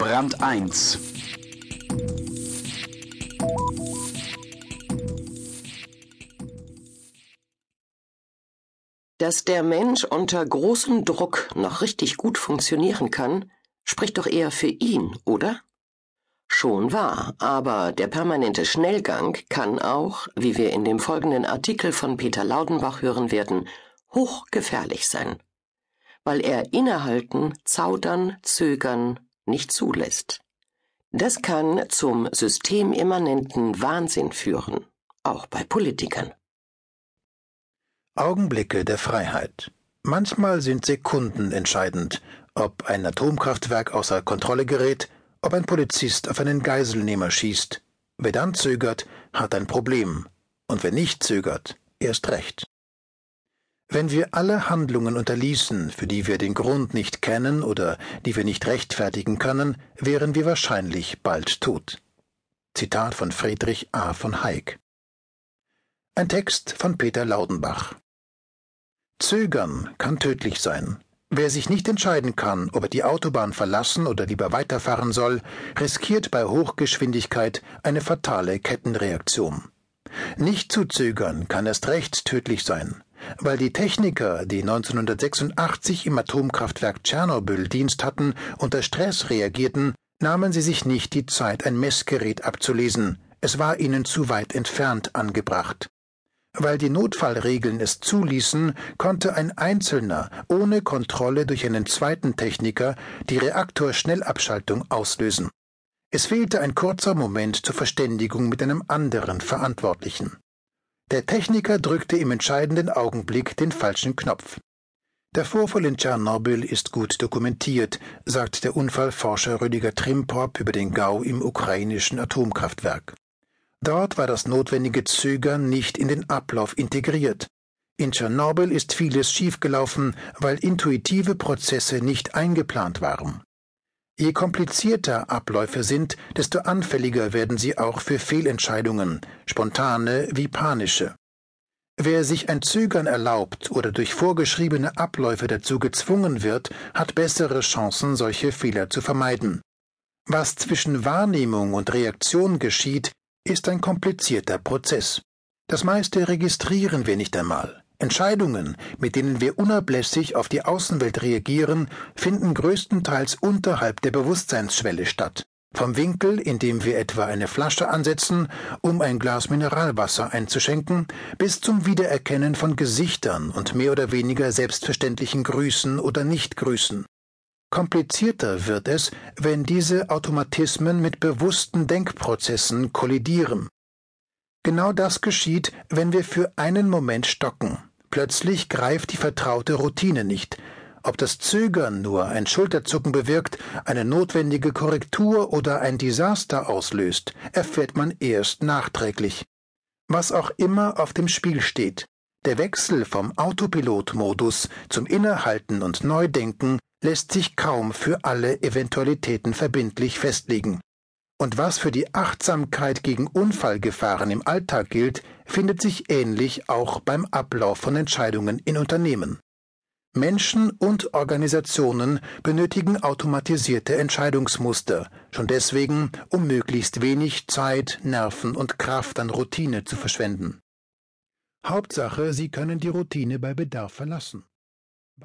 Brand 1 Dass der Mensch unter großem Druck noch richtig gut funktionieren kann, spricht doch eher für ihn, oder? Schon wahr, aber der permanente Schnellgang kann auch, wie wir in dem folgenden Artikel von Peter Laudenbach hören werden, hochgefährlich sein, weil er innehalten, zaudern, zögern nicht zulässt. Das kann zum systemimmanenten Wahnsinn führen, auch bei Politikern. Augenblicke der Freiheit. Manchmal sind Sekunden entscheidend, ob ein Atomkraftwerk außer Kontrolle gerät, ob ein Polizist auf einen Geiselnehmer schießt. Wer dann zögert, hat ein Problem, und wer nicht zögert, erst recht. Wenn wir alle Handlungen unterließen, für die wir den Grund nicht kennen oder die wir nicht rechtfertigen können, wären wir wahrscheinlich bald tot. Zitat von Friedrich A. von Hayek. Ein Text von Peter Laudenbach. Zögern kann tödlich sein. Wer sich nicht entscheiden kann, ob er die Autobahn verlassen oder lieber weiterfahren soll, riskiert bei Hochgeschwindigkeit eine fatale Kettenreaktion. Nicht zu zögern kann erst recht tödlich sein, weil die Techniker, die 1986 im Atomkraftwerk Tschernobyl Dienst hatten, unter Stress reagierten, nahmen sie sich nicht die Zeit, ein Messgerät abzulesen, es war ihnen zu weit entfernt angebracht. Weil die Notfallregeln es zuließen, konnte ein Einzelner ohne Kontrolle durch einen zweiten Techniker die Reaktorschnellabschaltung auslösen. Es fehlte ein kurzer Moment zur Verständigung mit einem anderen Verantwortlichen. Der Techniker drückte im entscheidenden Augenblick den falschen Knopf. Der Vorfall in Tschernobyl ist gut dokumentiert, sagt der Unfallforscher Rüdiger Trimprop über den Gau im ukrainischen Atomkraftwerk. Dort war das notwendige Zögern nicht in den Ablauf integriert. In Tschernobyl ist vieles schiefgelaufen, weil intuitive Prozesse nicht eingeplant waren. Je komplizierter Abläufe sind, desto anfälliger werden sie auch für Fehlentscheidungen, spontane wie panische. Wer sich ein Zögern erlaubt oder durch vorgeschriebene Abläufe dazu gezwungen wird, hat bessere Chancen, solche Fehler zu vermeiden. Was zwischen Wahrnehmung und Reaktion geschieht, ist ein komplizierter Prozess. Das meiste registrieren wir nicht einmal. Entscheidungen, mit denen wir unablässig auf die Außenwelt reagieren, finden größtenteils unterhalb der Bewusstseinsschwelle statt. Vom Winkel, in dem wir etwa eine Flasche ansetzen, um ein Glas Mineralwasser einzuschenken, bis zum Wiedererkennen von Gesichtern und mehr oder weniger selbstverständlichen Grüßen oder Nichtgrüßen. Komplizierter wird es, wenn diese Automatismen mit bewussten Denkprozessen kollidieren. Genau das geschieht, wenn wir für einen Moment stocken. Plötzlich greift die vertraute Routine nicht. Ob das Zögern nur ein Schulterzucken bewirkt, eine notwendige Korrektur oder ein Desaster auslöst, erfährt man erst nachträglich. Was auch immer auf dem Spiel steht, der Wechsel vom Autopilotmodus zum Innehalten und Neudenken lässt sich kaum für alle Eventualitäten verbindlich festlegen. Und was für die Achtsamkeit gegen Unfallgefahren im Alltag gilt, findet sich ähnlich auch beim Ablauf von Entscheidungen in Unternehmen. Menschen und Organisationen benötigen automatisierte Entscheidungsmuster, schon deswegen, um möglichst wenig Zeit, Nerven und Kraft an Routine zu verschwenden. Hauptsache, Sie können die Routine bei Bedarf verlassen.